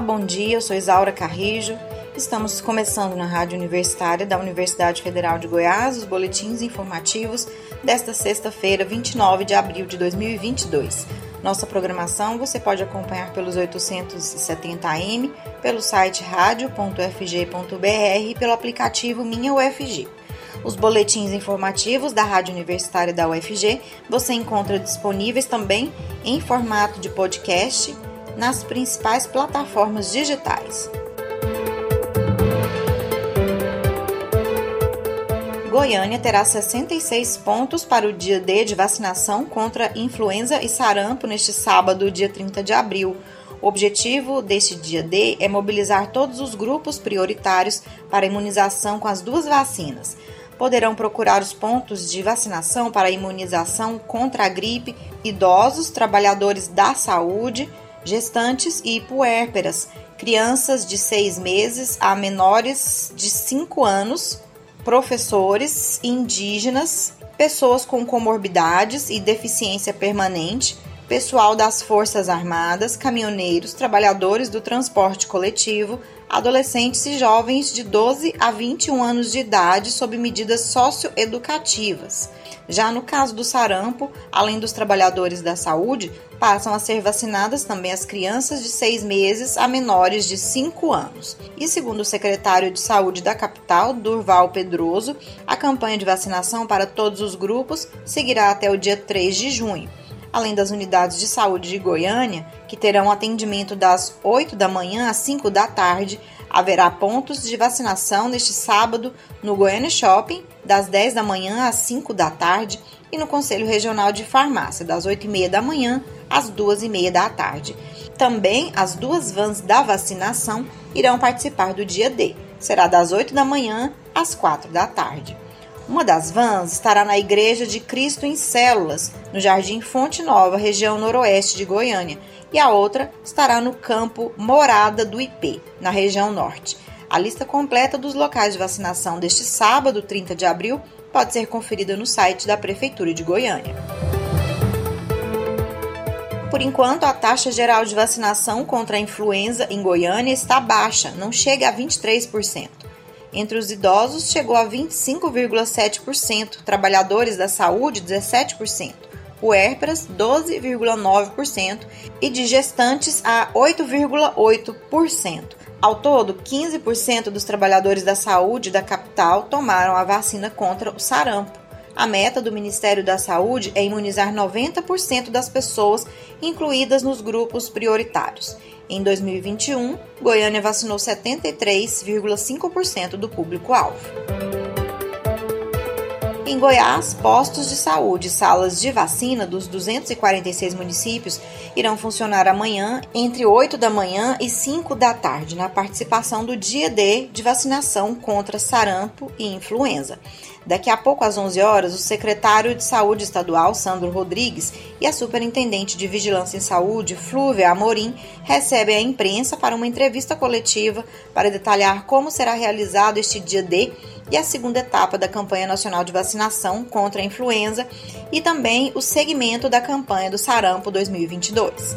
Bom dia. Eu sou Isaura Carrijo. Estamos começando na Rádio Universitária da Universidade Federal de Goiás os boletins informativos desta sexta-feira, 29 de abril de 2022. Nossa programação você pode acompanhar pelos 870 AM, pelo site radio.fg.br e pelo aplicativo Minha UFG. Os boletins informativos da Rádio Universitária da UFG você encontra disponíveis também em formato de podcast nas principais plataformas digitais. Goiânia terá 66 pontos para o dia D de vacinação contra influenza e sarampo neste sábado, dia 30 de abril. O objetivo deste dia D é mobilizar todos os grupos prioritários para imunização com as duas vacinas. Poderão procurar os pontos de vacinação para imunização contra a gripe idosos, trabalhadores da saúde, gestantes e puérperas, crianças de seis meses a menores de cinco anos professores, indígenas, pessoas com comorbidades e deficiência permanente, pessoal das Forças Armadas, caminhoneiros, trabalhadores do transporte coletivo, adolescentes e jovens de 12 a 21 anos de idade sob medidas socioeducativas. Já no caso do sarampo, além dos trabalhadores da saúde, passam a ser vacinadas também as crianças de 6 meses a menores de 5 anos. E segundo o secretário de Saúde da capital, Durval Pedroso, a campanha de vacinação para todos os grupos seguirá até o dia 3 de junho além das unidades de saúde de Goiânia, que terão atendimento das 8 da manhã às 5 da tarde, haverá pontos de vacinação neste sábado no Goiânia Shopping, das 10 da manhã às 5 da tarde, e no Conselho Regional de Farmácia, das 8 e meia da manhã às 2 e meia da tarde. Também as duas vans da vacinação irão participar do dia D. Será das 8 da manhã às 4 da tarde. Uma das vans estará na Igreja de Cristo em Células, no Jardim Fonte Nova, região noroeste de Goiânia, e a outra estará no campo Morada do IP, na região norte. A lista completa dos locais de vacinação deste sábado, 30 de abril, pode ser conferida no site da Prefeitura de Goiânia. Por enquanto, a taxa geral de vacinação contra a influenza em Goiânia está baixa, não chega a 23%. Entre os idosos, chegou a 25,7%, trabalhadores da saúde, 17%, puérperas, 12,9% e de gestantes, a 8,8%. Ao todo, 15% dos trabalhadores da saúde da capital tomaram a vacina contra o sarampo. A meta do Ministério da Saúde é imunizar 90% das pessoas incluídas nos grupos prioritários. Em 2021, Goiânia vacinou 73,5% do público-alvo. Em Goiás, postos de saúde e salas de vacina dos 246 municípios irão funcionar amanhã entre 8 da manhã e 5 da tarde, na participação do dia D de vacinação contra sarampo e influenza. Daqui a pouco, às 11 horas, o secretário de Saúde Estadual, Sandro Rodrigues, e a superintendente de Vigilância em Saúde, Flúvia Amorim, recebem a imprensa para uma entrevista coletiva para detalhar como será realizado este dia D e a segunda etapa da campanha nacional de vacinação contra a influenza e também o segmento da campanha do Sarampo 2022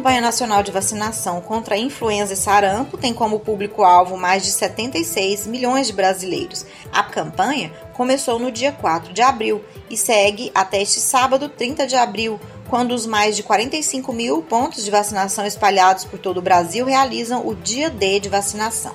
campanha nacional de vacinação contra a influenza e sarampo tem como público-alvo mais de 76 milhões de brasileiros. A campanha começou no dia 4 de abril e segue até este sábado, 30 de abril, quando os mais de 45 mil pontos de vacinação espalhados por todo o Brasil realizam o dia D de vacinação.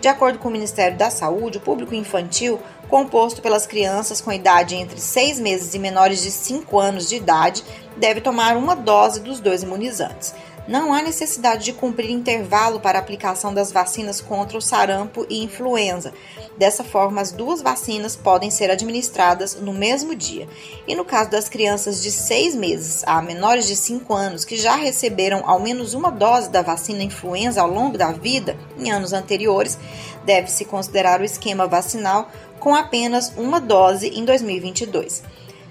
De acordo com o Ministério da Saúde, o público infantil, composto pelas crianças com idade entre 6 meses e menores de 5 anos de idade, deve tomar uma dose dos dois imunizantes. Não há necessidade de cumprir intervalo para aplicação das vacinas contra o sarampo e influenza. Dessa forma, as duas vacinas podem ser administradas no mesmo dia. E no caso das crianças de 6 meses a menores de 5 anos que já receberam ao menos uma dose da vacina influenza ao longo da vida, em anos anteriores, deve-se considerar o esquema vacinal com apenas uma dose em 2022.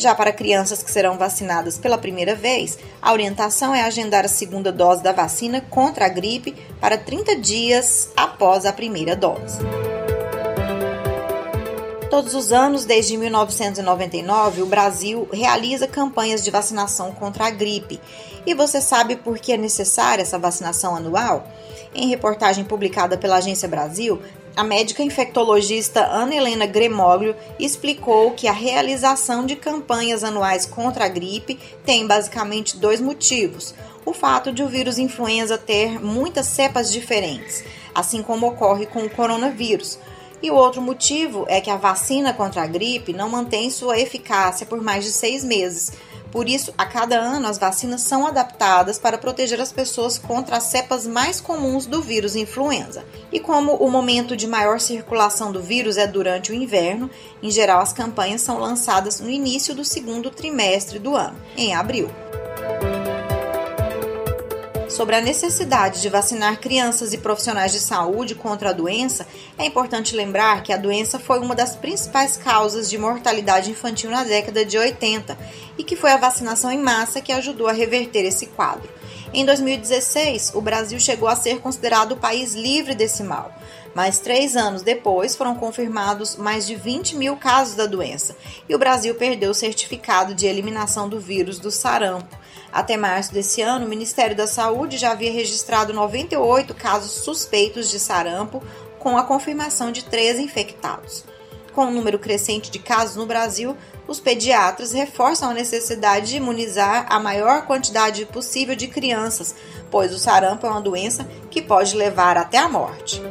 Já para crianças que serão vacinadas pela primeira vez, a orientação é agendar a segunda dose da vacina contra a gripe para 30 dias após a primeira dose. Todos os anos, desde 1999, o Brasil realiza campanhas de vacinação contra a gripe. E você sabe por que é necessária essa vacinação anual? Em reportagem publicada pela Agência Brasil, a médica infectologista Ana Helena Gremoglio explicou que a realização de campanhas anuais contra a gripe tem basicamente dois motivos. O fato de o vírus influenza ter muitas cepas diferentes, assim como ocorre com o coronavírus. E o outro motivo é que a vacina contra a gripe não mantém sua eficácia por mais de seis meses por isso, a cada ano, as vacinas são adaptadas para proteger as pessoas contra as cepas mais comuns do vírus influenza. E como o momento de maior circulação do vírus é durante o inverno, em geral as campanhas são lançadas no início do segundo trimestre do ano, em abril sobre a necessidade de vacinar crianças e profissionais de saúde contra a doença, é importante lembrar que a doença foi uma das principais causas de mortalidade infantil na década de 80 e que foi a vacinação em massa que ajudou a reverter esse quadro. Em 2016, o Brasil chegou a ser considerado o país livre desse mal. Mas três anos depois foram confirmados mais de 20 mil casos da doença e o Brasil perdeu o certificado de eliminação do vírus do sarampo. Até março desse ano, o Ministério da Saúde já havia registrado 98 casos suspeitos de sarampo, com a confirmação de 13 infectados. Com o número crescente de casos no Brasil, os pediatras reforçam a necessidade de imunizar a maior quantidade possível de crianças, pois o sarampo é uma doença que pode levar até a morte.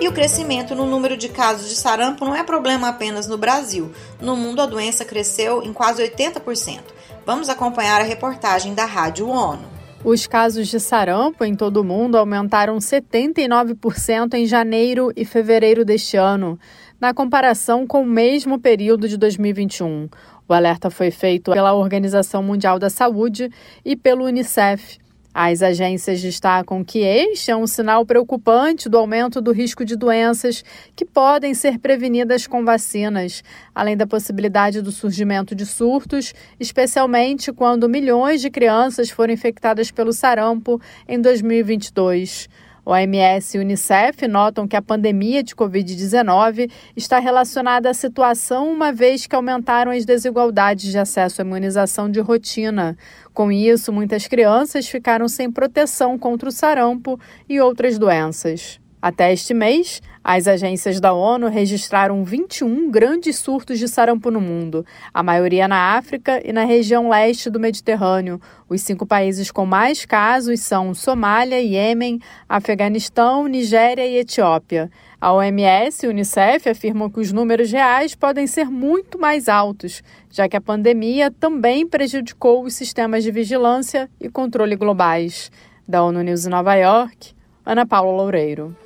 E o crescimento no número de casos de sarampo não é problema apenas no Brasil. No mundo, a doença cresceu em quase 80%. Vamos acompanhar a reportagem da Rádio ONU. Os casos de sarampo em todo o mundo aumentaram 79% em janeiro e fevereiro deste ano, na comparação com o mesmo período de 2021. O alerta foi feito pela Organização Mundial da Saúde e pelo Unicef. As agências destacam que este é um sinal preocupante do aumento do risco de doenças que podem ser prevenidas com vacinas, além da possibilidade do surgimento de surtos, especialmente quando milhões de crianças foram infectadas pelo sarampo em 2022. OMS e Unicef notam que a pandemia de Covid-19 está relacionada à situação, uma vez que aumentaram as desigualdades de acesso à imunização de rotina. Com isso, muitas crianças ficaram sem proteção contra o sarampo e outras doenças. Até este mês, as agências da ONU registraram 21 grandes surtos de sarampo no mundo, a maioria na África e na região leste do Mediterrâneo. Os cinco países com mais casos são Somália, Iêmen, Afeganistão, Nigéria e Etiópia. A OMS e Unicef afirmam que os números reais podem ser muito mais altos, já que a pandemia também prejudicou os sistemas de vigilância e controle globais. Da ONU News em Nova York, Ana Paula Loureiro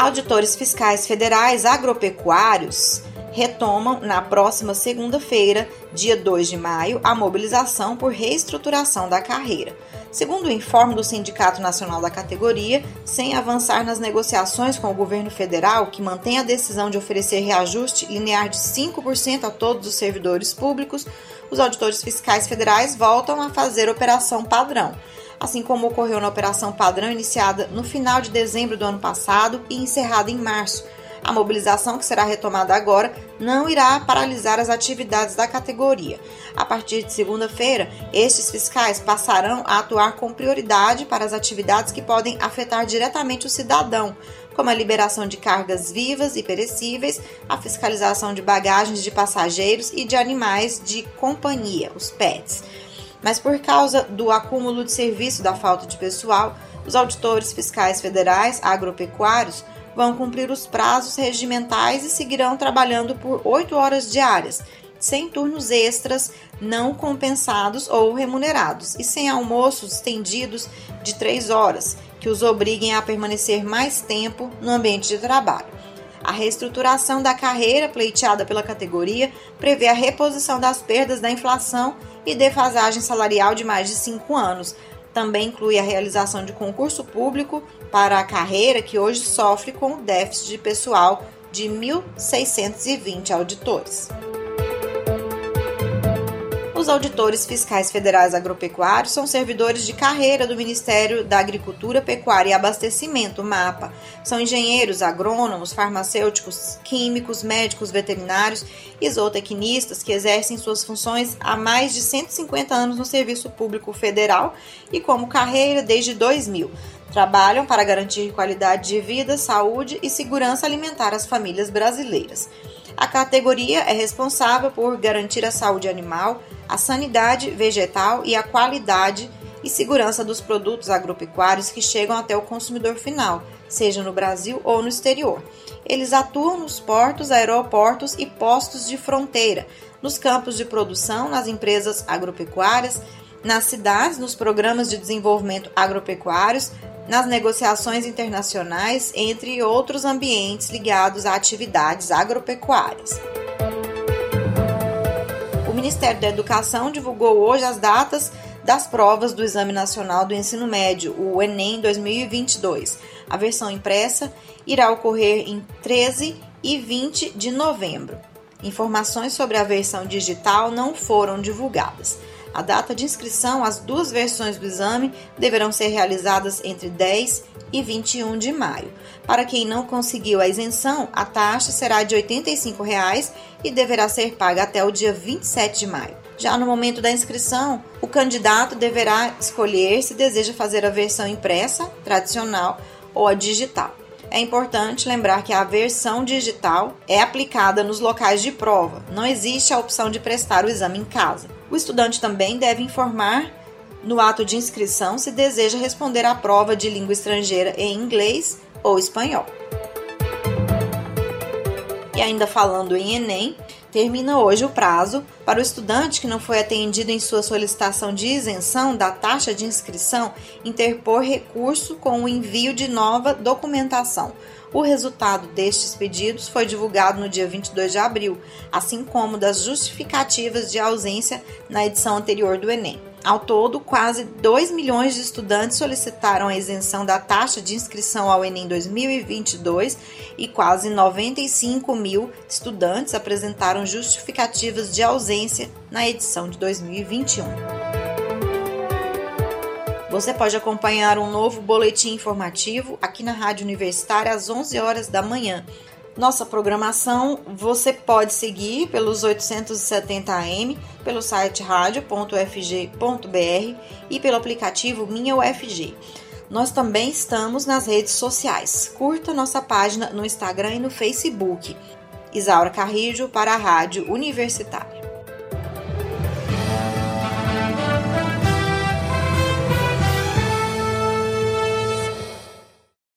auditores fiscais federais agropecuários retomam na próxima segunda-feira, dia 2 de maio, a mobilização por reestruturação da carreira. Segundo o informe do Sindicato Nacional da categoria, sem avançar nas negociações com o governo federal, que mantém a decisão de oferecer reajuste linear de 5% a todos os servidores públicos, os auditores fiscais federais voltam a fazer operação padrão assim como ocorreu na operação padrão iniciada no final de dezembro do ano passado e encerrada em março. A mobilização, que será retomada agora, não irá paralisar as atividades da categoria. A partir de segunda-feira, estes fiscais passarão a atuar com prioridade para as atividades que podem afetar diretamente o cidadão, como a liberação de cargas vivas e perecíveis, a fiscalização de bagagens de passageiros e de animais de companhia, os PETs. Mas por causa do acúmulo de serviço da falta de pessoal, os auditores fiscais federais agropecuários vão cumprir os prazos regimentais e seguirão trabalhando por oito horas diárias, sem turnos extras não compensados ou remunerados e sem almoços estendidos de três horas, que os obriguem a permanecer mais tempo no ambiente de trabalho. A reestruturação da carreira pleiteada pela categoria prevê a reposição das perdas da inflação e defasagem salarial de mais de cinco anos. Também inclui a realização de concurso público para a carreira que hoje sofre com o déficit de pessoal de 1.620 auditores. Os auditores fiscais federais agropecuários são servidores de carreira do Ministério da Agricultura, Pecuária e Abastecimento, MAPA. São engenheiros, agrônomos, farmacêuticos, químicos, médicos veterinários e zootecnistas que exercem suas funções há mais de 150 anos no Serviço Público Federal e como carreira desde 2000. Trabalham para garantir qualidade de vida, saúde e segurança alimentar às famílias brasileiras. A categoria é responsável por garantir a saúde animal, a sanidade vegetal e a qualidade e segurança dos produtos agropecuários que chegam até o consumidor final, seja no Brasil ou no exterior. Eles atuam nos portos, aeroportos e postos de fronteira, nos campos de produção, nas empresas agropecuárias, nas cidades, nos programas de desenvolvimento agropecuários, nas negociações internacionais, entre outros ambientes ligados a atividades agropecuárias. O Ministério da Educação divulgou hoje as datas das provas do Exame Nacional do Ensino Médio, o Enem 2022. A versão impressa irá ocorrer em 13 e 20 de novembro. Informações sobre a versão digital não foram divulgadas. A data de inscrição às duas versões do exame deverão ser realizadas entre 10 e 21 de maio. Para quem não conseguiu a isenção, a taxa será de 85 reais e deverá ser paga até o dia 27 de maio. Já no momento da inscrição, o candidato deverá escolher se deseja fazer a versão impressa, tradicional ou a digital. É importante lembrar que a versão digital é aplicada nos locais de prova, não existe a opção de prestar o exame em casa. O estudante também deve informar no ato de inscrição se deseja responder à prova de língua estrangeira em inglês ou espanhol. E ainda falando em Enem, termina hoje o prazo para o estudante que não foi atendido em sua solicitação de isenção da taxa de inscrição interpor recurso com o envio de nova documentação. O resultado destes pedidos foi divulgado no dia 22 de abril, assim como das justificativas de ausência na edição anterior do Enem. Ao todo, quase 2 milhões de estudantes solicitaram a isenção da taxa de inscrição ao Enem 2022 e quase 95 mil estudantes apresentaram justificativas de ausência na edição de 2021. Você pode acompanhar um novo boletim informativo aqui na Rádio Universitária às 11 horas da manhã. Nossa programação você pode seguir pelos 870 AM, pelo site radio.fg.br e pelo aplicativo Minha UFG. Nós também estamos nas redes sociais. Curta nossa página no Instagram e no Facebook. Isaura Carrijo para a Rádio Universitária.